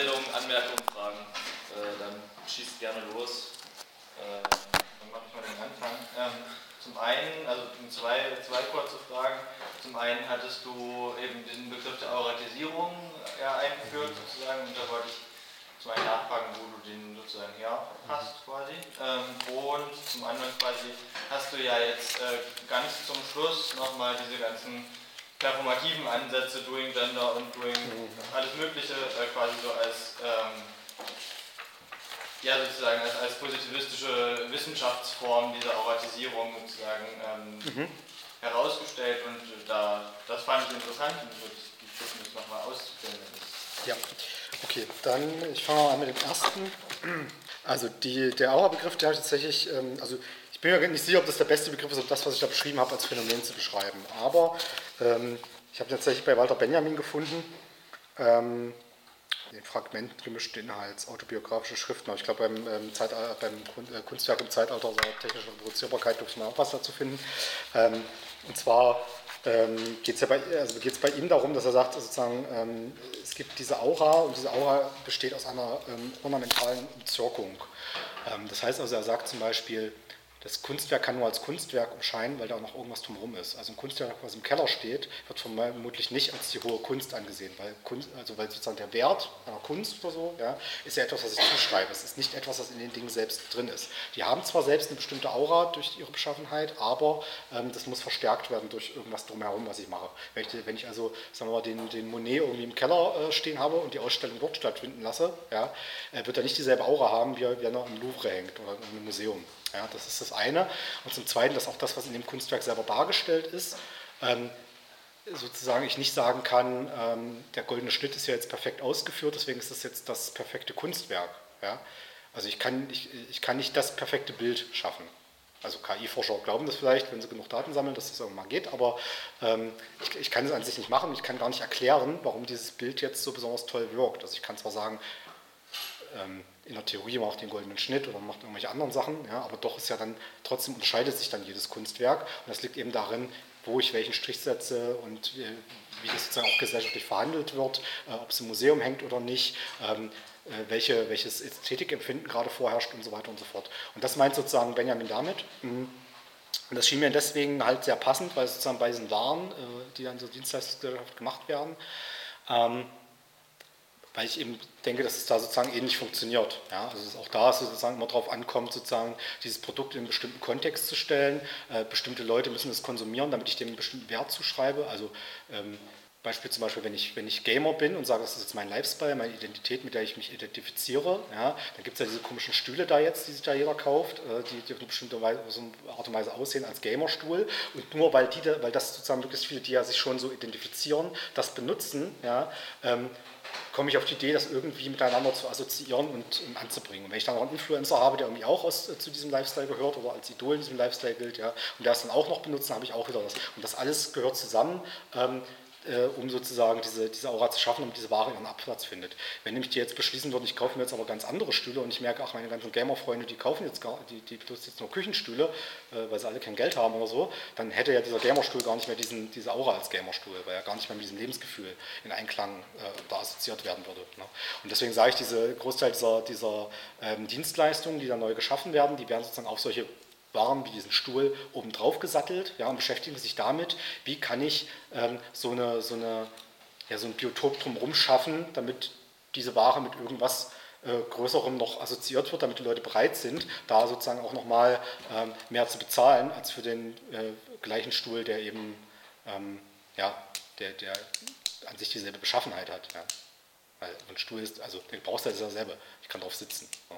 Wortmeldungen, Anmerkungen, Fragen, äh, dann schießt gerne los. Äh, dann mache ich mal den Anfang. Ähm, zum einen, also zwei, zwei kurze Fragen. Zum einen hattest du eben diesen Begriff der Auratisierung ja, eingeführt, sozusagen, und da wollte ich zum einen nachfragen, wo du den sozusagen her hast quasi. Ähm, und zum anderen quasi hast du ja jetzt äh, ganz zum Schluss nochmal diese ganzen performativen Ansätze, Doing Gender und Doing alles Mögliche äh, quasi so als ähm, ja sozusagen als, als positivistische Wissenschaftsform dieser Auratisierung sozusagen ähm, mhm. herausgestellt und da das fand ich interessant und würde ich bitten, das nochmal auszuführen. Ja. Okay, dann ich fange mal an mit dem ersten. Also die, der Aura-Begriff, der habe ich tatsächlich, ähm, also ich bin mir nicht sicher, ob das der beste Begriff ist, ob das, was ich da beschrieben habe, als Phänomen zu beschreiben. Aber ähm, ich habe tatsächlich bei Walter Benjamin gefunden, ähm, den Fragmenten gemischten Inhalts, autobiografische Schriften. Ich glaube, beim, ähm, beim äh, Kunstwerk im Zeitalter der technischen Reproduzierbarkeit dürfte man auch was dazu finden. Ähm, und zwar ähm, geht es ja bei, also bei ihm darum, dass er sagt, sozusagen, ähm, es gibt diese Aura und diese Aura besteht aus einer ähm, ornamentalen Umzirkung. Ähm, das heißt also, er sagt zum Beispiel, das Kunstwerk kann nur als Kunstwerk erscheinen, weil da auch noch irgendwas drumherum ist. Also ein Kunstwerk, was im Keller steht, wird vermutlich nicht als die hohe Kunst angesehen, weil, Kunst, also weil sozusagen der Wert einer Kunst oder so ja, ist ja etwas, was ich zuschreibe. Es ist nicht etwas, was in den Dingen selbst drin ist. Die haben zwar selbst eine bestimmte Aura durch ihre Beschaffenheit, aber ähm, das muss verstärkt werden durch irgendwas drumherum, was ich mache. Wenn ich, wenn ich also sagen wir mal, den, den Monet irgendwie im Keller äh, stehen habe und die Ausstellung dort stattfinden lasse, ja, äh, wird er nicht dieselbe Aura haben, wie, wie er noch im Louvre hängt oder in einem Museum. Ja, das ist das eine. Und zum Zweiten, dass auch das, was in dem Kunstwerk selber dargestellt ist, ähm, sozusagen ich nicht sagen kann, ähm, der goldene Schnitt ist ja jetzt perfekt ausgeführt, deswegen ist das jetzt das perfekte Kunstwerk. Ja? Also ich kann, ich, ich kann nicht das perfekte Bild schaffen. Also KI-Forscher glauben das vielleicht, wenn sie genug Daten sammeln, dass das irgendwann geht, aber ähm, ich, ich, kann es an sich nicht machen. Ich kann gar nicht erklären, warum dieses Bild jetzt so besonders toll wirkt. Also ich kann zwar sagen, ähm, in der Theorie macht den goldenen Schnitt oder macht irgendwelche anderen Sachen, ja, aber doch ist ja dann, trotzdem unterscheidet sich dann jedes Kunstwerk und das liegt eben darin, wo ich welchen Strich setze und wie, wie das sozusagen auch gesellschaftlich verhandelt wird, äh, ob es im Museum hängt oder nicht, ähm, äh, welche, welches Ästhetikempfinden gerade vorherrscht und so weiter und so fort. Und das meint sozusagen Benjamin damit. Mhm. Und das schien mir deswegen halt sehr passend, weil sozusagen bei diesen Waren, äh, die dann so Dienstleistungsgesellschaft gemacht werden, ähm, weil ich eben denke, dass es da sozusagen ähnlich funktioniert. Ja, also auch da es sozusagen immer darauf ankommt, sozusagen dieses Produkt in einen bestimmten Kontext zu stellen. Äh, bestimmte Leute müssen es konsumieren, damit ich dem einen bestimmten Wert zuschreibe. Also ähm, Beispiel zum Beispiel, wenn ich, wenn ich Gamer bin und sage, das ist jetzt mein Lifestyle, meine Identität, mit der ich mich identifiziere, ja, dann gibt es ja diese komischen Stühle da jetzt, die sich da jeder kauft, äh, die, die auf eine bestimmte Weise, so eine Art und Weise aussehen als Gamerstuhl. Und nur weil, die, weil das sozusagen möglichst viele, die ja sich schon so identifizieren, das benutzen, ja, ähm, komme ich auf die Idee, das irgendwie miteinander zu assoziieren und, und anzubringen. Und wenn ich dann noch einen Influencer habe, der irgendwie auch aus, äh, zu diesem Lifestyle gehört oder als Idol in diesem Lifestyle gilt, ja, und der es dann auch noch benutzt, dann habe ich auch wieder das. Und das alles gehört zusammen. Ähm, äh, um sozusagen diese, diese Aura zu schaffen, damit diese Ware ihren Abplatz findet. Wenn nämlich die jetzt beschließen würden, ich kaufe mir jetzt aber ganz andere Stühle und ich merke, ach, meine ganzen Gamer-Freunde, die kaufen jetzt gar, die, die benutzen jetzt nur Küchenstühle, äh, weil sie alle kein Geld haben oder so, dann hätte ja dieser Gamerstuhl gar nicht mehr diesen, diese Aura als Gamerstuhl, weil er gar nicht mehr mit diesem Lebensgefühl in Einklang äh, da assoziiert werden würde. Ne? Und deswegen sage ich, diese Großteil dieser, dieser ähm, Dienstleistungen, die da neu geschaffen werden, die werden sozusagen auf solche waren wie diesen Stuhl oben drauf gesattelt ja, und beschäftigen sich damit, wie kann ich ähm, so, eine, so, eine, ja, so ein Biotop drumherum schaffen, damit diese Ware mit irgendwas äh, Größerem noch assoziiert wird, damit die Leute bereit sind, da sozusagen auch nochmal ähm, mehr zu bezahlen, als für den äh, gleichen Stuhl, der eben ähm, ja, der, der an sich dieselbe Beschaffenheit hat. Ja. Weil ein Stuhl ist, also den brauchst du ja selber, ich kann drauf sitzen. Ja.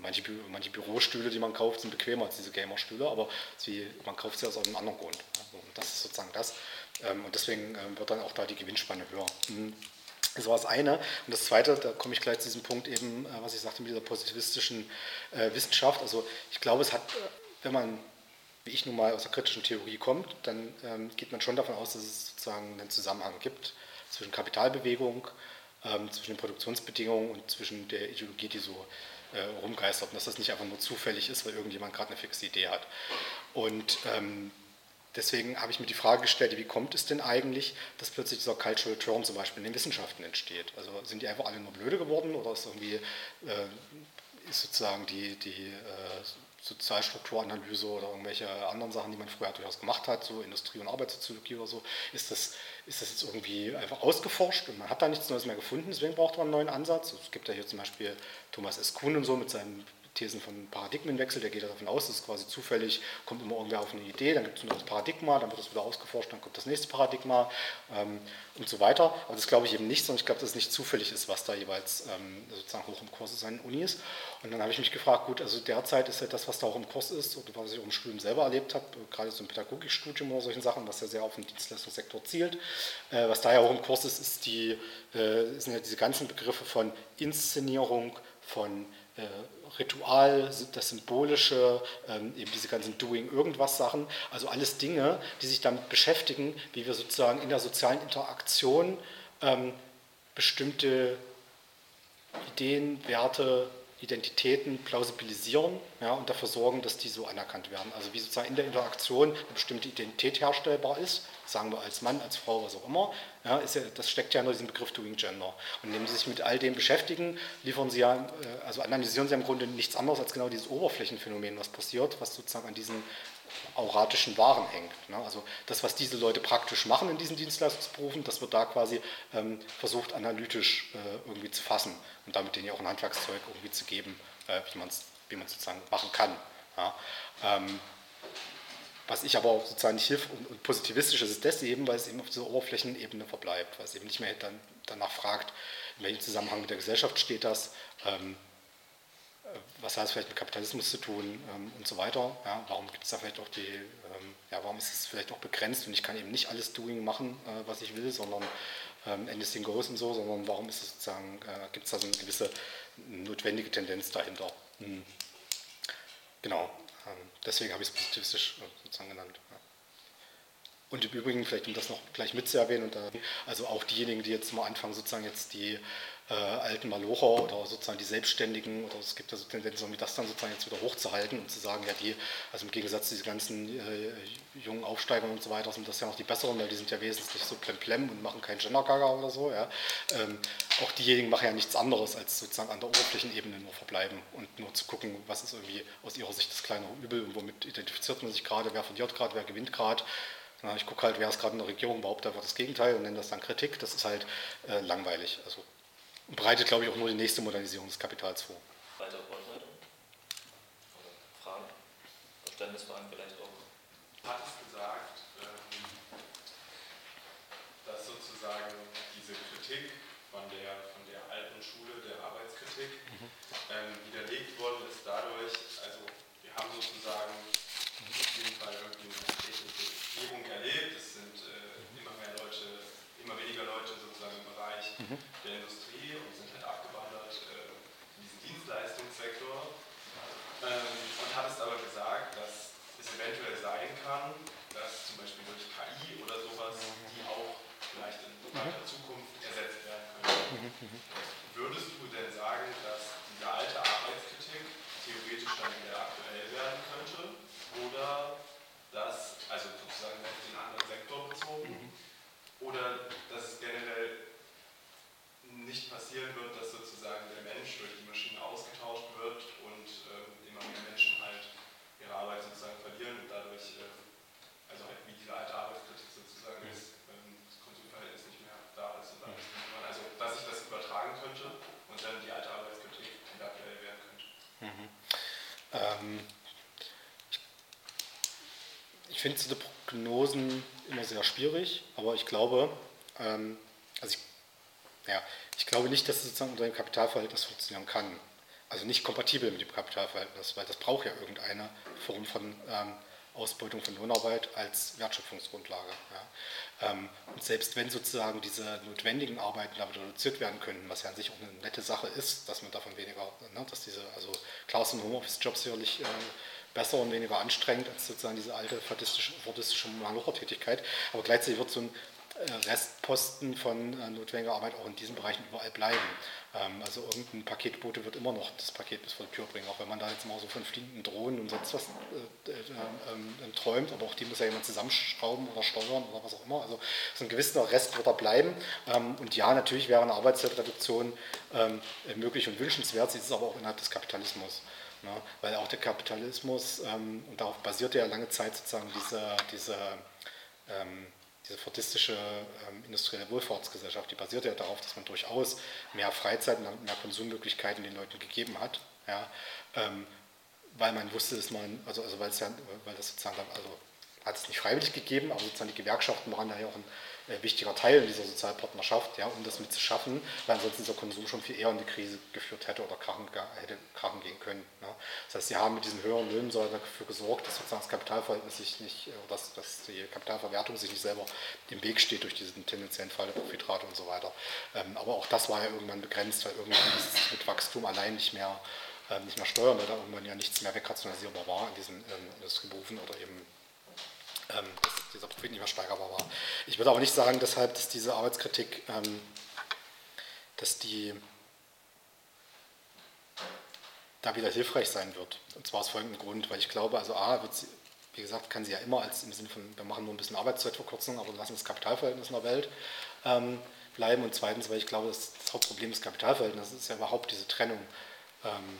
Manche, manche, Bürostühle, die man kauft, sind bequemer als diese Gamer-Stühle, aber sie, man kauft sie aus einem anderen Grund. Also das ist sozusagen das. Ähm, und deswegen ähm, wird dann auch da die Gewinnspanne höher. Mhm. Das war das eine. Und das zweite, da komme ich gleich zu diesem Punkt eben, äh, was ich sagte mit dieser positivistischen äh, Wissenschaft. Also ich glaube, es hat, äh, wenn man, wie ich nun mal aus der kritischen Theorie kommt, dann ähm, geht man schon davon aus, dass es sozusagen einen Zusammenhang gibt zwischen Kapitalbewegung, zwischen den Produktionsbedingungen und zwischen der Ideologie, die so äh, rumgeistert und dass das nicht einfach nur zufällig ist, weil irgendjemand gerade eine fixe Idee hat. Und ähm, deswegen habe ich mir die Frage gestellt, wie kommt es denn eigentlich, dass plötzlich dieser Cultural Turn zum Beispiel in den Wissenschaften entsteht? Also sind die einfach alle nur blöde geworden oder ist irgendwie äh, ist sozusagen die, die äh, Sozialstrukturanalyse oder irgendwelche anderen Sachen, die man früher durchaus gemacht hat, so Industrie- und Arbeitssoziologie oder so, ist das, ist das jetzt irgendwie einfach ausgeforscht und man hat da nichts Neues mehr gefunden, deswegen braucht man einen neuen Ansatz. Es gibt ja hier zum Beispiel Thomas S. Kuhn und so mit seinem Thesen von Paradigmenwechsel, der geht davon aus, dass es quasi zufällig kommt immer irgendwer auf eine Idee, dann gibt es ein neues Paradigma, dann wird es wieder ausgeforscht, dann kommt das nächste Paradigma ähm, und so weiter. Aber das glaube ich eben nicht, sondern ich glaube, dass es nicht zufällig ist, was da jeweils ähm, sozusagen hoch im Kurs ist an den Unis. Und dann habe ich mich gefragt, gut, also derzeit ist ja das, was da auch im Kurs ist, oder was ich auch im Studium selber erlebt habe, gerade so im Pädagogikstudium oder solchen Sachen, was ja sehr auf den Dienstleistungssektor zielt, äh, was da ja auch im Kurs ist, ist die, äh, sind ja diese ganzen Begriffe von Inszenierung, von äh, Ritual, das Symbolische, ähm, eben diese ganzen Doing-Irgendwas-Sachen, also alles Dinge, die sich damit beschäftigen, wie wir sozusagen in der sozialen Interaktion ähm, bestimmte Ideen, Werte, Identitäten plausibilisieren ja, und dafür sorgen, dass die so anerkannt werden. Also wie sozusagen in der Interaktion eine bestimmte Identität herstellbar ist, sagen wir als Mann, als Frau, was auch immer, ja, ja, das steckt ja in diesem Begriff Doing Gender. Und indem Sie sich mit all dem beschäftigen, liefern Sie ja, äh, also analysieren Sie im Grunde nichts anderes als genau dieses Oberflächenphänomen, was passiert, was sozusagen an diesen auratischen Waren hängt. Ne? Also das, was diese Leute praktisch machen in diesen Dienstleistungsberufen, das wird da quasi ähm, versucht analytisch äh, irgendwie zu fassen und damit denen ja auch ein Handwerkszeug irgendwie zu geben, äh, wie man es wie sozusagen machen kann. Ja? Ähm, was ich aber sozusagen nicht hilft und, und positivistisch ist, ist das eben, weil es eben auf dieser Oberflächenebene verbleibt, weil es eben nicht mehr dann, danach fragt, in welchem Zusammenhang mit der Gesellschaft steht das, ähm, was hat es vielleicht mit Kapitalismus zu tun ähm, und so weiter. Ja, warum gibt es da vielleicht auch die, ähm, ja, warum ist es vielleicht auch begrenzt und ich kann eben nicht alles Doing machen, äh, was ich will, sondern ähm, anything goes und so, sondern warum ist es sozusagen, äh, gibt es da so eine gewisse notwendige Tendenz dahinter. Hm. Genau, ähm, deswegen habe ich es positivistisch äh, sozusagen genannt. Ja. Und im Übrigen, vielleicht um das noch gleich mitzuerwähnen, und da, also auch diejenigen, die jetzt mal anfangen, sozusagen jetzt die äh, alten Malocher oder sozusagen die Selbstständigen oder es gibt ja so Tendenzen, das dann sozusagen jetzt wieder hochzuhalten und zu sagen, ja die, also im Gegensatz zu diesen ganzen äh, jungen Aufsteigern und so weiter, sind das ja noch die besseren, weil die sind ja wesentlich so plemplem und machen keinen Gendergaga oder so. Ja. Ähm, auch diejenigen machen ja nichts anderes, als sozusagen an der Oberflächenebene nur verbleiben und nur zu gucken, was ist irgendwie aus ihrer Sicht das kleinere Übel und womit identifiziert man sich gerade, wer verliert gerade, wer gewinnt gerade. ich gucke halt, wer ist gerade in der Regierung, behauptet einfach das Gegenteil und nenne das dann Kritik. Das ist halt äh, langweilig. Also und bereitet, glaube ich, auch nur die nächste Modernisierung des Kapitals vor. Weitere Wortmeldungen? Fragen? Verständnisfragen vielleicht auch? Hat es gesagt, ähm, dass sozusagen diese Kritik von der, von der alten Schule der Arbeitskritik mhm. ähm, widerlegt worden ist dadurch, also wir haben sozusagen auf jeden Fall irgendwie eine Technisierung erlebt, es sind äh, immer mehr Leute, immer weniger Leute sozusagen im Bereich mhm. der Industrie Ähm, und hat es aber gesagt, dass es eventuell sein kann, dass zum Beispiel durch KI oder sowas die auch vielleicht in weiter Zukunft ersetzt werden können. Würdest du denn sagen, dass diese alte Arbeitskritik theoretisch dann wieder aktuell werden könnte? Oder dass, also sozusagen auf den anderen Sektor bezogen, oder dass es generell nicht passieren wird, dass sozusagen der Mensch durch die Maschine ausgetauscht wird und ähm, immer mehr Menschen halt ihre Arbeit sozusagen verlieren und dadurch, äh, also halt wie diese alte Arbeitskritik sozusagen ist, ähm, das Konsumverhältnis nicht mehr da ist und alles. Also, dass ich das übertragen könnte und dann die alte Arbeitskritik wieder aktuell werden könnte. Mhm. Ähm, ich finde diese Prognosen immer sehr schwierig, aber ich glaube, ähm, also ich, ja, ich glaube nicht, dass es sozusagen unter dem Kapitalverhältnis funktionieren kann also nicht kompatibel mit dem Kapitalverhältnis, weil das braucht ja irgendeine Form von ähm, Ausbeutung von Lohnarbeit als Wertschöpfungsgrundlage. Ja. Ähm, und selbst wenn sozusagen diese notwendigen Arbeiten damit reduziert werden könnten, was ja an sich auch eine nette Sache ist, dass man davon weniger, ne, dass diese, also klar sind Homeoffice-Jobs sicherlich äh, besser und weniger anstrengend als sozusagen diese alte fadistische, fordistische Malocher-Tätigkeit, aber gleichzeitig wird so ein äh, Restposten von äh, notwendiger Arbeit auch in diesen Bereichen überall bleiben. Ähm, also irgendein Paketbote wird immer noch das Paket bis vor die Tür bringen, auch wenn man da jetzt mal so von fliegenden Drohnen und sonst was äh, äh, äh, träumt, aber auch die muss ja jemand zusammenschrauben oder steuern oder was auch immer. Also so ein gewisser Rest wird da bleiben. Ähm, und ja, natürlich wäre eine Arbeitszeitreduktion möglich und wünschenswert, sie ist aber auch innerhalb des Kapitalismus. Ne? Weil auch der Kapitalismus, ähm, und darauf basiert ja lange Zeit sozusagen diese, diese ähm, diese fordistische ähm, industrielle Wohlfahrtsgesellschaft, die basiert ja darauf, dass man durchaus mehr Freizeit und mehr Konsummöglichkeiten den Leuten gegeben hat, ja, ähm, weil man wusste, dass man, also, also weil, es ja, weil das sozusagen, also hat es nicht freiwillig gegeben, aber sozusagen die Gewerkschaften waren da ja auch ein äh, wichtiger Teil dieser Sozialpartnerschaft, ja, um das mit zu schaffen, weil ansonsten dieser Konsum schon viel eher in die Krise geführt hätte oder krachen, hätte krachen gehen können. Ne? Das heißt, sie haben mit diesen höheren Löhnen dafür gesorgt, dass sozusagen das Kapitalverhältnis sich nicht, äh, dass, dass die Kapitalverwertung sich nicht selber im Weg steht durch diesen tendenziellen Fall der Profitrate und so weiter. Ähm, aber auch das war ja irgendwann begrenzt, weil irgendwann dieses mit Wachstum allein nicht mehr, ähm, nicht mehr steuern, weil da irgendwann ja nichts mehr wegrationalisierbar war in diesen ähm, Industrieberufen oder eben ähm, dass dieser Profit nicht mehr steigerbar war. Ich würde aber nicht sagen deshalb, dass diese Arbeitskritik, ähm, dass die da wieder hilfreich sein wird. Und zwar aus folgendem Grund, weil ich glaube, also A, wird sie, wie gesagt, kann sie ja immer als im Sinne von, wir machen nur ein bisschen Arbeitszeitverkürzung, aber lassen das Kapitalverhältnis in der Welt ähm, bleiben. Und zweitens, weil ich glaube, das, das Hauptproblem des Kapitalverhältnisses ist ja überhaupt diese Trennung ähm,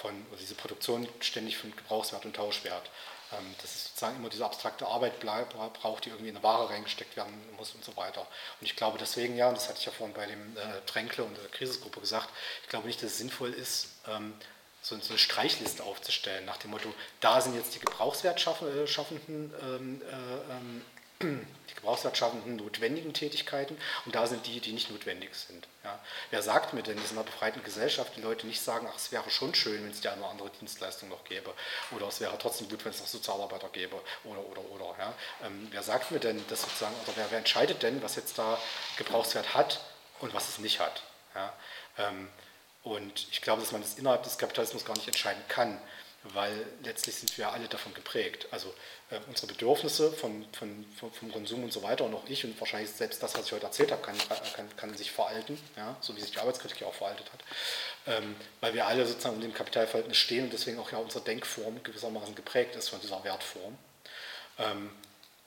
von, oder diese Produktion ständig von Gebrauchswert und Tauschwert. Ähm, dass es sozusagen immer diese abstrakte Arbeit braucht, die irgendwie in eine Ware reingesteckt werden muss und so weiter. Und ich glaube deswegen, ja, und das hatte ich ja vorhin bei dem äh, Tränkle und der Krisisgruppe gesagt, ich glaube nicht, dass es sinnvoll ist, ähm, so, eine Streichliste aufzustellen, nach dem Motto, da sind jetzt die Gebrauchswertschaffenden ähm, äh, die gebrauchswertschaffenden notwendigen Tätigkeiten und da sind die, die nicht notwendig sind. Ja. Wer sagt mir denn in dieser befreiten Gesellschaft, die Leute nicht sagen, ach, es wäre schon schön, wenn es die eine oder andere Dienstleistung noch gäbe oder es wäre trotzdem gut, wenn es noch Sozialarbeiter gäbe oder, oder, oder. Ja. Ähm, wer sagt mir denn, dass sozusagen, oder wer, wer, entscheidet denn, was jetzt da Gebrauchswert hat und was es nicht hat? Ja. Ähm, und ich glaube, dass man das innerhalb des Kapitalismus gar nicht entscheiden kann weil letztlich sind wir alle davon geprägt. Also äh, unsere Bedürfnisse von, von, vom Konsum und so weiter und auch ich und wahrscheinlich selbst das, was ich heute erzählt habe, kann, kann, kann sich veralten, ja, so wie sich die Arbeitskritik auch veraltet hat, ähm, weil wir alle sozusagen in dem Kapitalverhältnis stehen und deswegen auch ja unsere Denkform gewissermaßen geprägt ist von dieser Wertform. Ähm,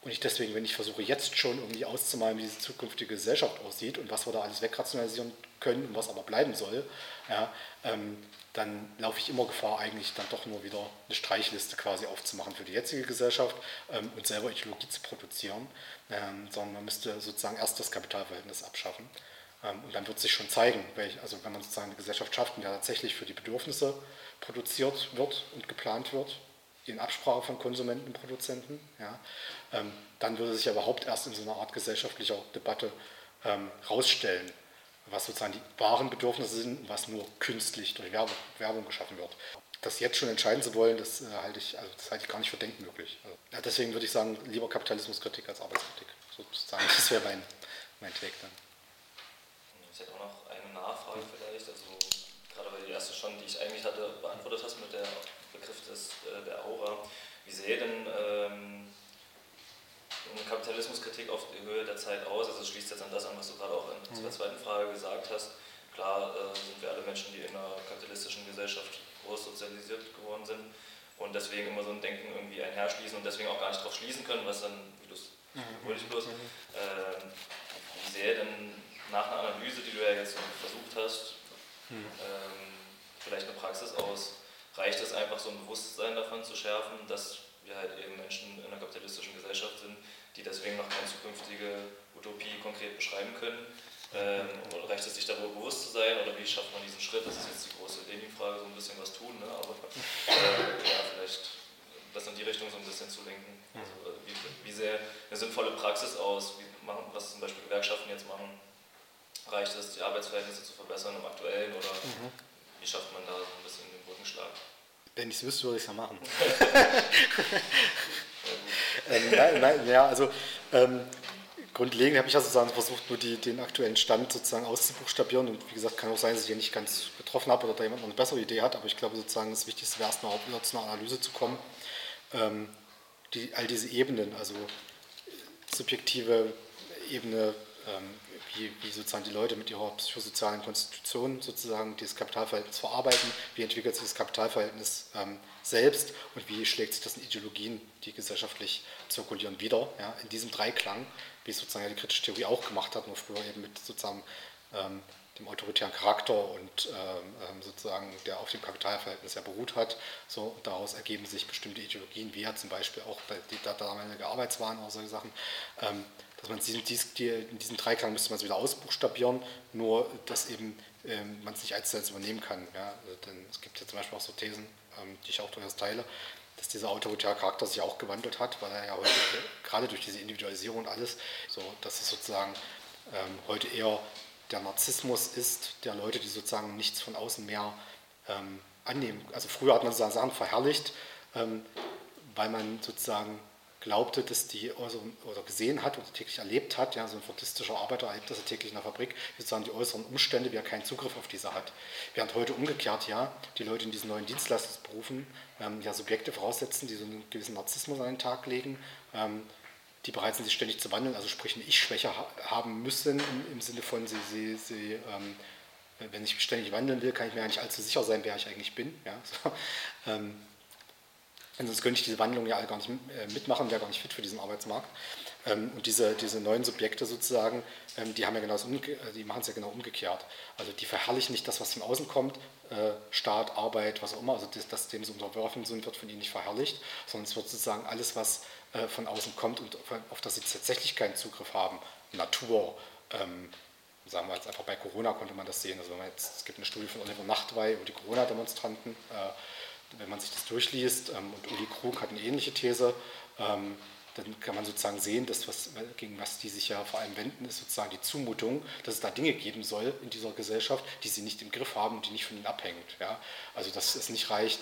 und ich deswegen, wenn ich versuche jetzt schon irgendwie auszumalen, wie diese zukünftige Gesellschaft aussieht und was wir da alles wegrationalisieren können und was aber bleiben soll, ja, ähm, dann laufe ich immer Gefahr, eigentlich dann doch nur wieder eine Streichliste quasi aufzumachen für die jetzige Gesellschaft ähm, und selber Ideologie zu produzieren, ähm, sondern man müsste sozusagen erst das Kapitalverhältnis abschaffen. Ähm, und dann wird sich schon zeigen, welch, also wenn man sozusagen eine Gesellschaft schafft, in der tatsächlich für die Bedürfnisse produziert wird und geplant wird, in Absprache von Konsumenten und Produzenten, ja, ähm, dann würde sich ja überhaupt erst in so einer Art gesellschaftlicher Debatte ähm, rausstellen, was sozusagen die wahren Bedürfnisse sind, was nur künstlich durch Werbung, Werbung geschaffen wird. Das jetzt schon entscheiden zu wollen, das, äh, halte, ich, also das halte ich gar nicht für denkmöglich. Also, ja, deswegen würde ich sagen, lieber Kapitalismuskritik als Arbeitskritik. Sozusagen. Das wäre mein, mein Take dann. Ich hätte auch noch eine Nachfrage vielleicht, also gerade weil die erste schon, die ich eigentlich hatte, beantwortet hast mit der Begriff des, äh, der Aura. Wie sähe denn ähm, eine Kapitalismuskritik auf die Höhe der Zeit aus? Also es schließt jetzt an das an, was du gerade auch in mhm. der zweiten Frage gesagt hast. Klar äh, sind wir alle Menschen, die in einer kapitalistischen Gesellschaft groß sozialisiert geworden sind und deswegen immer so ein Denken irgendwie einherschließen und deswegen auch gar nicht darauf schließen können, was dann, wie du es mhm. ich bloß, äh, wie sähe denn nach einer Analyse, die du ja jetzt versucht hast, mhm. ähm, vielleicht eine Praxis aus? Reicht es einfach so ein Bewusstsein davon zu schärfen, dass wir halt eben Menschen in einer kapitalistischen Gesellschaft sind, die deswegen noch keine zukünftige Utopie konkret beschreiben können. Ähm, oder reicht es sich darüber bewusst zu sein oder wie schafft man diesen Schritt? Das ist jetzt die große Lenin-Frage, so ein bisschen was tun, ne? aber äh, ja, vielleicht das in die Richtung so ein bisschen zu lenken. Also, wie, wie sehr eine sinnvolle Praxis aus, wie machen, was zum Beispiel Gewerkschaften jetzt machen, reicht es, die Arbeitsverhältnisse zu verbessern im aktuellen oder mhm. Wie schafft man da so ein bisschen den Brückenschlag? Wenn ich es wüsste, würde ich es ja machen. ähm, nein, nein, ja, also ähm, grundlegend habe ich ja sozusagen versucht, nur die, den aktuellen Stand sozusagen auszubuchstabieren. Und wie gesagt, kann auch sein, dass ich hier nicht ganz getroffen habe oder da jemand noch eine bessere Idee hat. Aber ich glaube sozusagen, das Wichtigste wäre erstmal auch zu einer Analyse zu kommen. Ähm, die, all diese Ebenen, also subjektive Ebene, wie, wie sozusagen die Leute mit ihrer psychosozialen Konstitution sozusagen dieses Kapitalverhältnis verarbeiten, wie entwickelt sich das Kapitalverhältnis ähm, selbst und wie schlägt sich das in Ideologien, die gesellschaftlich zirkulieren, wieder. Ja, in diesem Dreiklang, wie es sozusagen die kritische Theorie auch gemacht hat, nur früher eben mit sozusagen ähm, dem autoritären Charakter und ähm, ähm, sozusagen der auf dem Kapitalverhältnis ja beruht hat. So, daraus ergeben sich bestimmte Ideologien, wie ja zum Beispiel auch die, der damalige Arbeitswahn oder solche Sachen. Dass man diesen, in diesem Dreiklang müsste man es wieder ausbuchstabieren, nur dass eben ähm, man es nicht eins zu eins übernehmen kann. Ja? Also, denn es gibt ja zum Beispiel auch so Thesen, ähm, die ich auch durchaus teile, dass dieser autoritäre Charakter sich auch gewandelt hat, weil er ja heute gerade durch diese Individualisierung und alles, so dass es sozusagen ähm, heute eher der Narzissmus ist, der Leute, die sozusagen nichts von außen mehr ähm, annehmen. Also früher hat man sozusagen Sachen verherrlicht, ähm, weil man sozusagen glaubte, dass die äußeren, oder gesehen hat oder täglich erlebt hat, ja, so ein fordistischer Arbeiter erlebt das täglich in der Fabrik, sozusagen die äußeren Umstände, wie er keinen Zugriff auf diese hat. Während heute umgekehrt, ja, die Leute in diesen neuen Dienstleistungsberufen ähm, ja Subjekte voraussetzen, die so einen gewissen Narzissmus an den Tag legen, ähm, die bereit sind, sich ständig zu wandeln, also sprich eine Ich-Schwäche haben müssen, im, im, Sinne von, sie, sie, sie ähm, wenn ich ständig wandeln will, kann ich mir ja nicht allzu sicher sein, wer ich eigentlich bin. Ja, so. Ähm, sonst könnte ich diese Wandlung ja gar nicht äh, mitmachen, wäre gar nicht fit für diesen Arbeitsmarkt. Ähm, und diese, diese neuen Subjekte sozusagen, ähm, die, haben ja genau äh, die machen es ja genau umgekehrt. Also die verherrlichen nicht das, was von außen kommt, äh, Staat, Arbeit, was auch immer, also das, das dem so unterworfen sind, wird von ihnen nicht verherrlicht, sondern es wird sozusagen alles, was von außen kommt und auf das sie tatsächlich keinen Zugriff haben. Natur, ähm, sagen wir jetzt einfach bei Corona konnte man das sehen. Also jetzt, es gibt eine Studie von Oliver Nachtwey über die Corona-Demonstranten. Äh, wenn man sich das durchliest, ähm, und Uli Krug hat eine ähnliche These, ähm, dann kann man sozusagen sehen, dass was, gegen was die sich ja vor allem wenden, ist sozusagen die Zumutung, dass es da Dinge geben soll in dieser Gesellschaft, die sie nicht im Griff haben und die nicht von ihnen abhängt. Ja? Also dass es nicht reicht,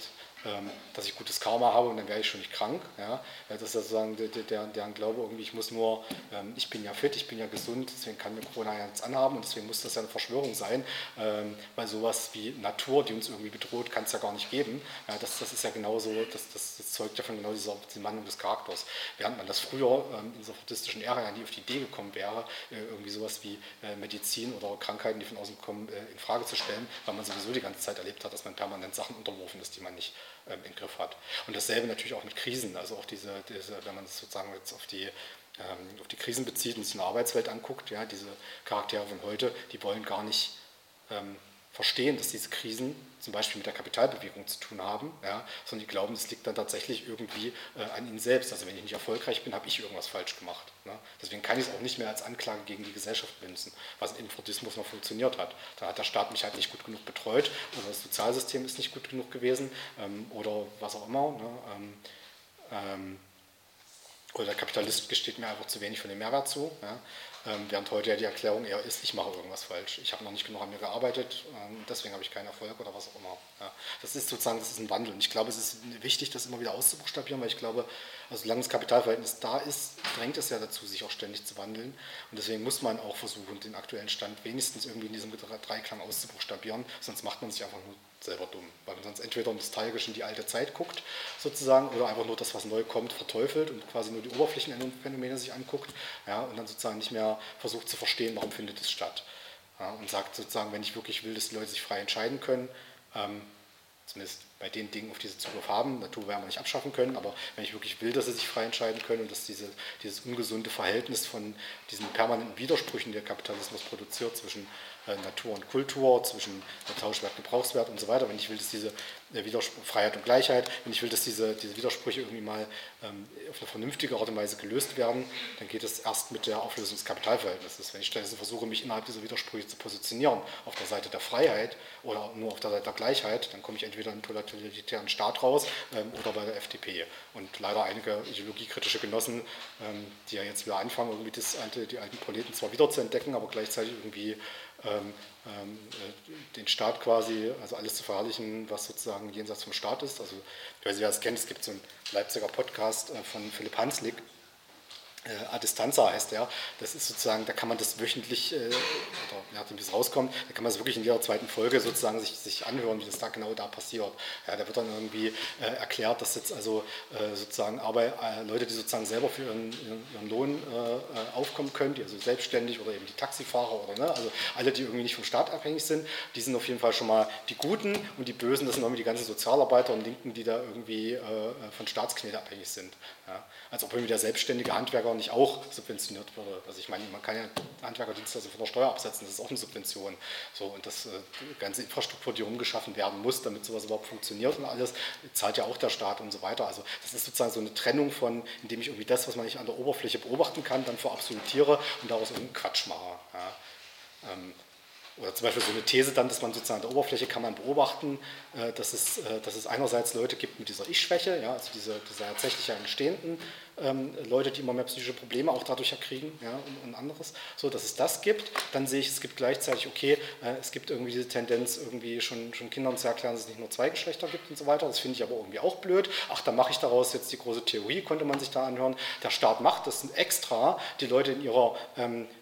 dass ich gutes Karma habe und dann wäre ich schon nicht krank. Ja? Das ist sozusagen der, der, deren Glaube irgendwie, ich muss nur, ähm, ich bin ja fit, ich bin ja gesund, deswegen kann mir Corona ja nichts anhaben und deswegen muss das ja eine Verschwörung sein, ähm, weil sowas wie Natur, die uns irgendwie bedroht, kann es ja gar nicht geben. Ja, das, das ist ja genauso, das, das, das zeugt ja von genau dieser Wandlung des Charakters. Während man das früher in dieser buddhistischen Ära ja nie auf die Idee gekommen wäre, äh, irgendwie sowas wie äh, Medizin oder Krankheiten, die von außen kommen, äh, in Frage zu stellen, weil man sowieso die ganze Zeit erlebt hat, dass man permanent Sachen unterworfen ist, die man nicht ähm, im Griff hat. Und dasselbe natürlich auch mit Krisen, also auch diese, diese wenn man es sozusagen jetzt auf die, ähm, auf die Krisen bezieht und sich in der Arbeitswelt anguckt, ja, diese Charaktere von heute, die wollen gar nicht ähm, verstehen, dass diese Krisen zum Beispiel mit der Kapitalbewegung zu tun haben, ja, sondern die glauben, das liegt dann tatsächlich irgendwie äh, an ihnen selbst. Also wenn ich nicht erfolgreich bin, habe ich irgendwas falsch gemacht. Ne? Deswegen kann ich es auch nicht mehr als Anklage gegen die Gesellschaft münzen, was im Fordismus noch funktioniert hat. Da hat der Staat mich halt nicht gut genug betreut oder das Sozialsystem ist nicht gut genug gewesen ähm, oder was auch immer. Ne? Ähm, ähm, oder der Kapitalist gesteht mir einfach zu wenig von dem Mehrwert zu. Ja? Ähm, während heute ja die Erklärung eher ist, ich mache irgendwas falsch. Ich habe noch nicht genug an mir gearbeitet, ähm, deswegen habe ich keinen Erfolg oder was auch immer. Ja, das ist sozusagen, das ist ein Wandel. Und ich glaube, es ist wichtig, das immer wieder auszubuchstabieren, weil ich glaube, also solange das Kapitalverhältnis da ist, drängt es ja dazu, sich auch ständig zu wandeln. Und deswegen muss man auch versuchen, den aktuellen Stand wenigstens irgendwie in diesem Dreiklang auszubuchstabieren, sonst macht man sich einfach nur selber dumm, weil man sonst entweder nostalgisch in die alte Zeit guckt, sozusagen, oder einfach nur das, was neu kommt, verteufelt und quasi nur die Oberflächenphänomene sich anguckt ja, und dann sozusagen nicht mehr versucht zu verstehen, warum findet es statt. Ja, und sagt sozusagen, wenn ich wirklich will, dass die Leute sich frei entscheiden können, ähm, zumindest bei den Dingen, auf die sie Zugriff haben, Natur werden wir nicht abschaffen können, aber wenn ich wirklich will, dass sie sich frei entscheiden können und dass diese, dieses ungesunde Verhältnis von diesen permanenten Widersprüchen, der Kapitalismus produziert zwischen äh, Natur und Kultur, zwischen Tauschwert, Gebrauchswert und so weiter. Wenn ich will, dass diese äh, Freiheit und Gleichheit, wenn ich will, dass diese, diese Widersprüche irgendwie mal ähm, auf eine vernünftige Art und Weise gelöst werden, dann geht es erst mit der Auflösung des Kapitalverhältnisses. Wenn ich stattdessen versuche, mich innerhalb dieser Widersprüche zu positionieren, auf der Seite der Freiheit oder nur auf der Seite der Gleichheit, dann komme ich entweder in einen totalitären Staat raus ähm, oder bei der FDP. Und leider einige ideologiekritische Genossen, ähm, die ja jetzt wieder anfangen, irgendwie das alte, die alten Proleten zwar wieder zu entdecken, aber gleichzeitig irgendwie ähm, ähm, äh, den Staat quasi, also alles zu verherrlichen, was sozusagen jenseits vom Staat ist. Also, ich weiß nicht, wer es kennt, es gibt so einen Leipziger Podcast äh, von Philipp Hanslick, äh, A Distanza heißt der. Das ist sozusagen, da kann man das wöchentlich, äh, oder nachdem es rauskommt, da kann man es wirklich in jeder zweiten Folge sozusagen sich, sich anhören, wie das da genau da passiert. Ja, da wird dann irgendwie äh, erklärt, dass jetzt also äh, sozusagen Arbeit, äh, Leute, die sozusagen selber für ihren, ihren Lohn äh, aufkommen können, die also selbstständig oder eben die Taxifahrer oder ne, also alle, die irgendwie nicht vom Staat abhängig sind, die sind auf jeden Fall schon mal die Guten und die Bösen, das sind irgendwie die ganzen Sozialarbeiter und Linken, die da irgendwie von Staatsknete abhängig sind. Ja. Als ob irgendwie der selbstständige Handwerker nicht auch subventioniert würde. Also ich meine, man kann ja Handwerkerdienstleister von der Steuer absetzen, das ist auch eine Subvention. So, und das, äh, ganze Infrastruktur, die umgeschaffen werden muss, damit sowas überhaupt funktioniert und alles, zahlt ja auch der Staat und so weiter. Also das ist sozusagen so eine Trennung von, indem ich irgendwie das, was man nicht an der Oberfläche beobachten kann, dann verabsolutiere und daraus irgendeinen Quatsch mache. Ja. Ähm, oder zum Beispiel so eine These dann, dass man sozusagen an der Oberfläche kann man beobachten, äh, dass es, äh, dass es einerseits Leute gibt mit dieser Ich-Schwäche, ja, also diese, diese tatsächlich entstehenden ähm, Leute, die immer mehr psychische Probleme auch dadurch erkriegen ja, und, und, anderes, so dass es das gibt. Dann sehe ich, es gibt gleichzeitig, okay, äh, es gibt irgendwie diese Tendenz, irgendwie schon, schon Kindern zu erklären, dass es nicht nur zwei Geschlechter gibt und so weiter. Das finde ich aber irgendwie auch blöd. Ach, da mache ich daraus jetzt die große Theorie, konnte man sich da anhören. Der Staat macht das extra, die Leute in ihrer ähm, äh,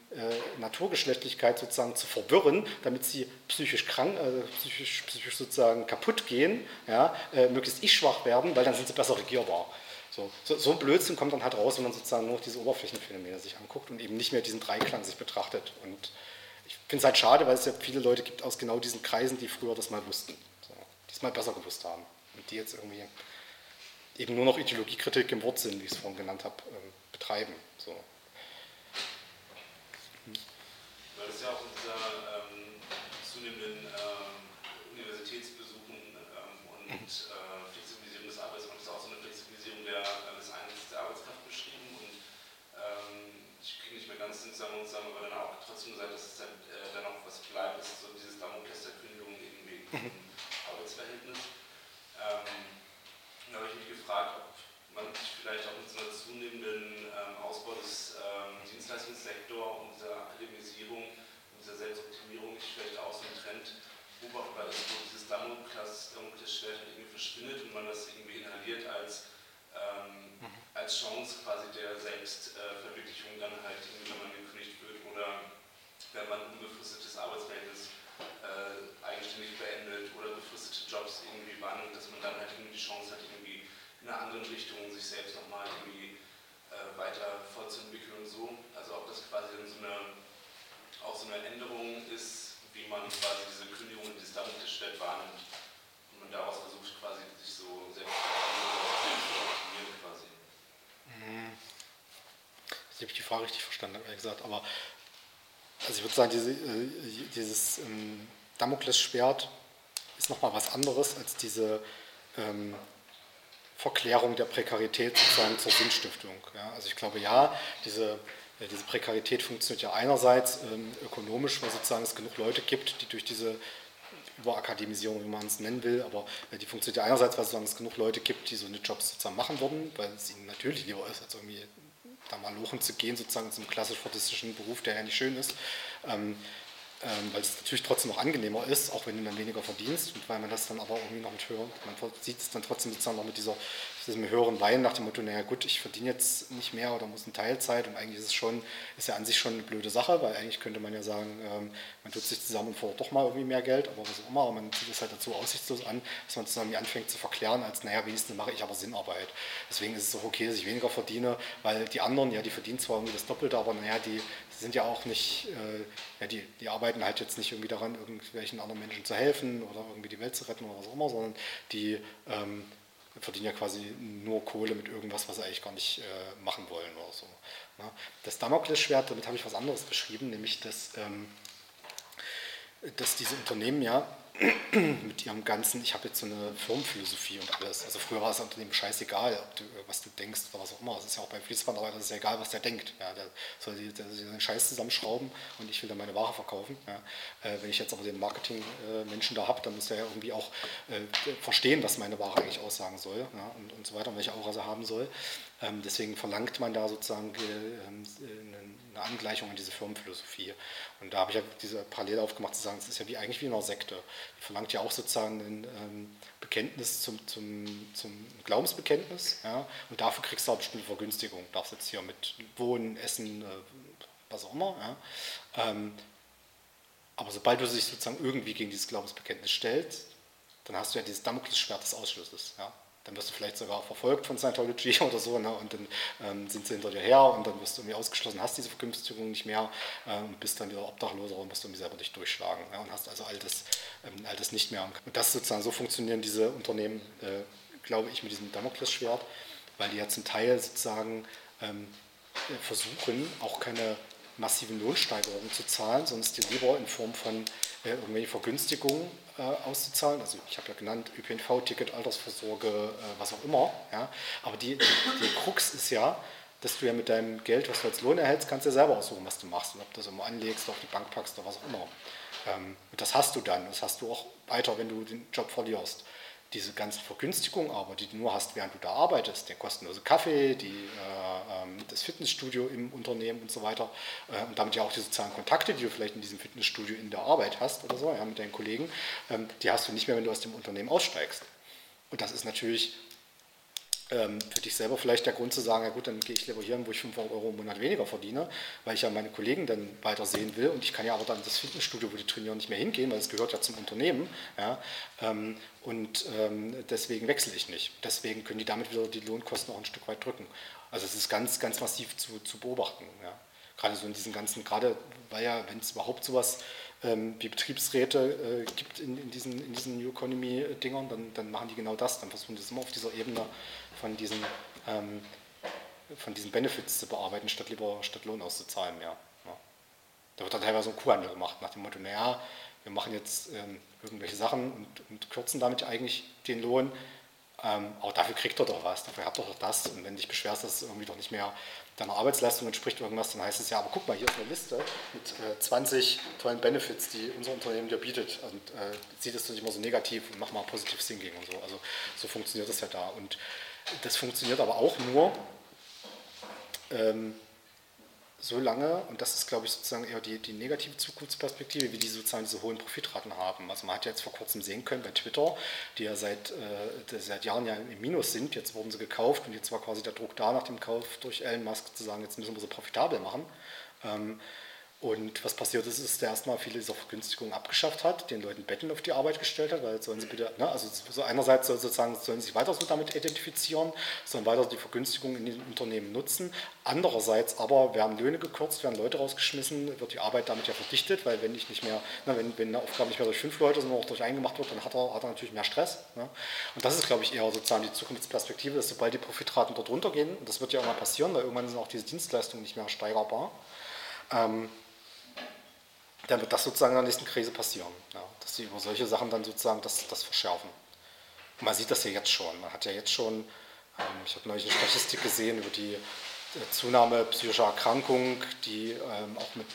Naturgeschlechtlichkeit sozusagen zu verwirren, damit sie psychisch krank, äh, psychisch, psychisch sozusagen kaputt gehen, ja, äh, möglichst ich-schwach werden, weil dann sind sie besser regierbar. So, so, so, ein Blödsinn kommt dann halt raus, wenn man sozusagen nur diese Oberflächenphänomene sich anguckt und eben nicht mehr diesen Dreiklang sich betrachtet. Und ich finde es halt schade, weil es ja viele Leute gibt aus genau diesen Kreisen, die früher das mal wussten, so, die es mal besser gewusst haben und die jetzt irgendwie eben nur noch Ideologiekritik im Wortsinn, wie ich es vorhin genannt habe, ähm, betreiben. So. Weil es ja auch in dieser ähm, zunehmenden ähm, Universitätsbesuchen ähm, und äh, Flexibilisierung des Arbeitsmarktes auch so eine Flexibilisierung der, äh, des Einsatzes der Arbeitskraft beschrieben. Und ähm, ich kriege nicht mehr ganz den Zusammenhang, aber dann auch trotzdem gesagt, dass es dann, äh, dann auch was bleibt, ist so dieses Damokles der Kündigung eben wegen mhm. Arbeitsverhältnis. Ähm, da habe ich mich gefragt, ob man sich vielleicht auch mit so einer zunehmenden ähm, Ausbau des ähm, Dienstleistungssektors und dieser Akademisierung und dieser Selbstoptimierung nicht vielleicht auch so ein Trend beobachtbar ist, wo dieses Damoklesschwert halt irgendwie verschwindet und man das irgendwie inhaliert als, ähm, mhm. als Chance quasi der Selbstverwirklichung dann halt irgendwie, wenn man gekündigt wird oder wenn man unbefristetes Arbeitsverhältnis äh, eigenständig beendet oder befristete Jobs irgendwie wahrnimmt, dass man dann halt irgendwie die Chance hat, irgendwie in einer anderen Richtung sich selbst nochmal irgendwie äh, weiter fortzuentwickeln und so. Also ob das quasi so eine, auch so eine Änderung ist, wie man quasi diese Kündigung in das Damoklesschwert wahrnimmt und man daraus versucht quasi sich so selbst zu quasi. Hm. Ich habe die Frage richtig verstanden, ehrlich gesagt, aber also ich würde sagen, diese, äh, dieses ähm, Damoklesschwert ist nochmal was anderes als diese ähm, Verklärung der Prekarität sozusagen zur Sinnstiftung. Ja, also ich glaube, ja, diese, diese Prekarität funktioniert ja einerseits ähm, ökonomisch, weil sozusagen es genug Leute gibt, die durch diese Überakademisierung, wie man es nennen will, aber äh, die funktioniert ja einerseits, weil sozusagen es genug Leute gibt, die so eine Jobs sozusagen machen würden, weil es ihnen natürlich lieber ist, als irgendwie da mal lochen zu gehen, sozusagen einem klassisch-fordistischen Beruf, der ja nicht schön ist. Ähm, ähm, weil es natürlich trotzdem noch angenehmer ist, auch wenn du dann weniger verdienst. Und weil man das dann aber irgendwie noch mit höheren, man sieht es dann trotzdem sozusagen noch mit dieser, diesem höheren Wein nach dem Motto, naja gut, ich verdiene jetzt nicht mehr oder muss in Teilzeit. Und eigentlich ist es schon, ist ja an sich schon eine blöde Sache, weil eigentlich könnte man ja sagen, ähm, man tut sich zusammen und fordert doch mal irgendwie mehr Geld, aber was auch immer, aber man sieht es halt dazu aussichtslos an, dass man zusammen anfängt zu verklären, als naja, wenigstens mache ich aber Sinnarbeit. Deswegen ist es auch okay, dass ich weniger verdiene, weil die anderen, ja, die verdienen zwar irgendwie das Doppelte, aber naja, die sind ja auch nicht, äh, ja, die, die arbeiten halt jetzt nicht irgendwie daran, irgendwelchen anderen Menschen zu helfen oder irgendwie die Welt zu retten oder was auch immer, sondern die ähm, verdienen ja quasi nur Kohle mit irgendwas, was sie eigentlich gar nicht äh, machen wollen oder so. Ne? Das Damoklesschwert, damit habe ich was anderes beschrieben, nämlich dass, ähm, dass diese Unternehmen ja mit ihrem ganzen, ich habe jetzt so eine Firmenphilosophie und alles. Also früher war es Unternehmen scheißegal, du, was du denkst oder was auch immer. Es ist ja auch beim Fließbandarbeiter, ist ja egal, was der denkt. Ja, der soll seinen Scheiß zusammenschrauben und ich will dann meine Ware verkaufen. Ja. Äh, wenn ich jetzt aber den Marketing-Menschen da habe, dann muss der ja irgendwie auch äh, verstehen, was meine Ware eigentlich aussagen soll ja, und, und so weiter und welche Aura sie haben soll. Ähm, deswegen verlangt man da sozusagen äh, ähm, eine Angleichung an diese Firmenphilosophie. Und da habe ich ja diese Parallele aufgemacht zu sagen, es ist ja wie eigentlich wie in einer Sekte. verlangt ja auch sozusagen ein ähm, Bekenntnis zum, zum, zum Glaubensbekenntnis. Ja? Und dafür kriegst du auch bestimmte Vergünstigungen. Du darfst jetzt hier mit Wohnen, Essen, äh, was auch immer. Ja? Ähm, aber sobald du dich sozusagen irgendwie gegen dieses Glaubensbekenntnis stellst, dann hast du ja dieses Damoklesschwert des Ausschlusses. Ja? Dann wirst du vielleicht sogar verfolgt von Scientology oder so, ne? und dann ähm, sind sie hinter dir her und dann wirst du irgendwie ausgeschlossen, hast diese Vergünstigung nicht mehr äh, und bist dann wieder Obdachloser und musst irgendwie selber dich durchschlagen ja? und hast also all das, ähm, all das nicht mehr. Und das sozusagen, so funktionieren diese Unternehmen, äh, glaube ich, mit diesem Damoklesschwert, weil die ja zum Teil sozusagen ähm, versuchen, auch keine massiven Lohnsteigerungen zu zahlen, sondern es dir lieber in Form von äh, irgendwelche Vergünstigungen äh, auszuzahlen. Also ich habe ja genannt, ÖPNV-Ticket, Altersvorsorge, äh, was auch immer. Ja. Aber die, die, die Krux ist ja, dass du ja mit deinem Geld, was du als Lohn erhältst, kannst du ja selber aussuchen, was du machst und ob du das immer anlegst, auf die Bank packst oder was auch immer. Ähm, und das hast du dann. Das hast du auch weiter, wenn du den Job verlierst diese ganzen Vergünstigungen aber, die du nur hast, während du da arbeitest, der kostenlose Kaffee, die, äh, ähm, das Fitnessstudio im Unternehmen und so weiter äh, und damit ja auch die sozialen Kontakte, die du vielleicht in diesem Fitnessstudio in der Arbeit hast oder so, ja, mit deinen Kollegen, ähm, die hast du nicht mehr, wenn du aus dem Unternehmen aussteigst. Und das ist natürlich ähm, für dich selber vielleicht der Grund zu sagen, ja gut, dann gehe ich lieber hier hin, wo ich 500 Euro im Monat weniger verdiene, weil ich ja meine Kollegen dann weiter sehen will und ich kann ja aber dann das Fitnessstudio, wo die trainieren, nicht mehr hingehen, weil es gehört ja zum Unternehmen. Ja, ähm, und ähm, deswegen wechsle ich nicht. Deswegen können die damit wieder die Lohnkosten auch ein Stück weit drücken. Also es ist ganz, ganz massiv zu, zu beobachten. Ja. Gerade so in diesen ganzen, gerade weil ja, wenn es überhaupt sowas ähm, wie Betriebsräte äh, gibt in, in, diesen, in diesen New Economy-Dingern, dann, dann machen die genau das. Dann versuchen die das immer auf dieser Ebene von diesen, ähm, von diesen Benefits zu bearbeiten, statt lieber statt Lohn auszuzahlen mehr. Ja. Da wird dann teilweise ein Kuhhandel gemacht, nach dem Motto, naja, wir machen jetzt ähm, irgendwelche Sachen und, und, kürzen damit eigentlich den Lohn, ähm, aber dafür kriegt er doch was, dafür habt ihr doch das. Und wenn du dich beschwerst, dass es irgendwie doch nicht mehr deiner Arbeitsleistung entspricht irgendwas, dann heißt es ja, aber guck mal, hier ist eine Liste mit äh, 20 tollen Benefits, die unser Unternehmen dir bietet. Und äh, sieh das nicht immer so negativ und mach mal positiv Thinking und so. Also so funktioniert das ja da. Und das funktioniert aber auch nur ähm, so lange, und das ist, glaube ich, sozusagen eher die, die negative Zukunftsperspektive, wie die sozusagen diese hohen Profitraten haben. Also man hat ja jetzt vor kurzem sehen können bei Twitter, die ja seit, äh, seit Jahren ja im Minus sind, jetzt wurden sie gekauft und jetzt war quasi der Druck da nach dem Kauf durch Elon Musk zu sagen, jetzt müssen wir sie profitabel machen. Ähm, und was passiert ist, ist, dass der erstmal viele dieser Vergünstigungen abgeschafft hat, den Leuten Betten auf die Arbeit gestellt hat, weil sollen sie bitte, ne, also so einerseits soll sozusagen sollen sie sich weiter so damit identifizieren, sollen weiter die Vergünstigungen in den Unternehmen nutzen. Andererseits aber werden Löhne gekürzt, werden Leute rausgeschmissen, wird die Arbeit damit ja verdichtet, weil wenn ich nicht mehr, ne, wenn, wenn eine Aufgabe nicht mehr durch fünf Leute, sondern auch durch einen gemacht wird, dann hat er, hat er natürlich mehr Stress. Ne? Und das ist, glaube ich, eher sozusagen die Zukunftsperspektive, dass sobald die Profitraten dort runtergehen, und das wird ja auch mal passieren, weil irgendwann sind auch diese Dienstleistungen nicht mehr steigerbar, ähm, dann wird das sozusagen in der nächsten Krise passieren. Ja, dass sie über solche Sachen dann sozusagen das, das verschärfen. Und man sieht das ja jetzt schon. Man hat ja jetzt schon, ähm, ich habe neulich eine Statistik gesehen über die äh, Zunahme psychischer Erkrankungen, die ähm, auch mit,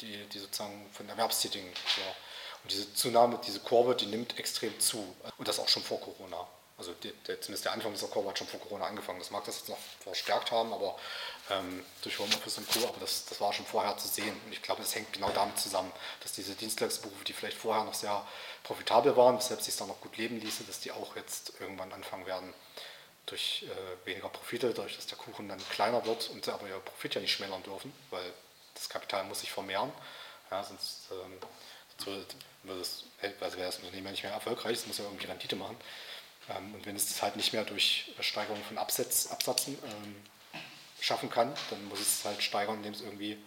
die, die sozusagen von Erwerbstätigen. So. Und diese Zunahme, diese Kurve, die nimmt extrem zu. Und das auch schon vor Corona. Also die, der, zumindest der Anfang dieser Kurve hat schon vor Corona angefangen. Das mag das jetzt noch verstärkt haben, aber ähm, durch Homeoffice und Co., aber das, das war schon vorher zu sehen. Und ich glaube, das hängt genau damit zusammen, dass diese Dienstleistungsberufe, die vielleicht vorher noch sehr profitabel waren, weshalb sich da noch gut leben ließe, dass die auch jetzt irgendwann anfangen werden, durch äh, weniger Profite, dadurch, dass der Kuchen dann kleiner wird und aber ihr Profit ja nicht schmälern dürfen, weil das Kapital muss sich vermehren. Ja, sonst, ähm, es, also wäre das Unternehmen ja nicht mehr erfolgreich, es muss ja irgendwie Rendite machen. Ähm, und wenn es halt nicht mehr durch Steigerung von Absatz, Absatzen ähm, schaffen kann, dann muss es halt steigern, indem es irgendwie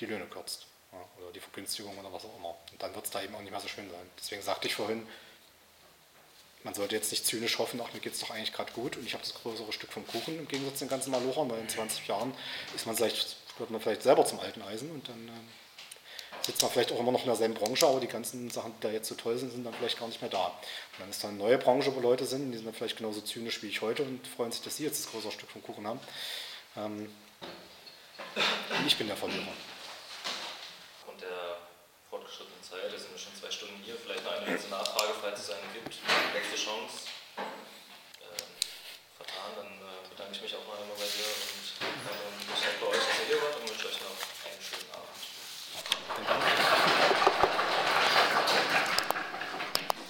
die Löhne kürzt ja, oder die Vergünstigung oder was auch immer. Und dann wird es da eben auch nicht mehr so schön sein. Deswegen sagte ich vorhin, man sollte jetzt nicht zynisch hoffen, ach, mir geht es doch eigentlich gerade gut und ich habe das größere Stück vom Kuchen im Gegensatz zu den ganzen Malochern, weil in 20 Jahren ist man vielleicht, wird man vielleicht selber zum alten Eisen und dann ähm, sitzt man vielleicht auch immer noch in derselben Branche, aber die ganzen Sachen, die da jetzt so toll sind, sind dann vielleicht gar nicht mehr da. Und dann ist da eine neue Branche, wo Leute sind, die sind dann vielleicht genauso zynisch wie ich heute und freuen sich, dass sie jetzt das größere Stück vom Kuchen haben. Ähm, und ich bin der Verlierer. Und der fortgeschrittenen Zeit, da sind wir schon zwei Stunden hier, vielleicht noch eine letzte Nachfrage, falls es eine gibt, letzte Chance. Ähm, vertan, dann äh, bedanke ich mich auch mal einmal bei Entonces,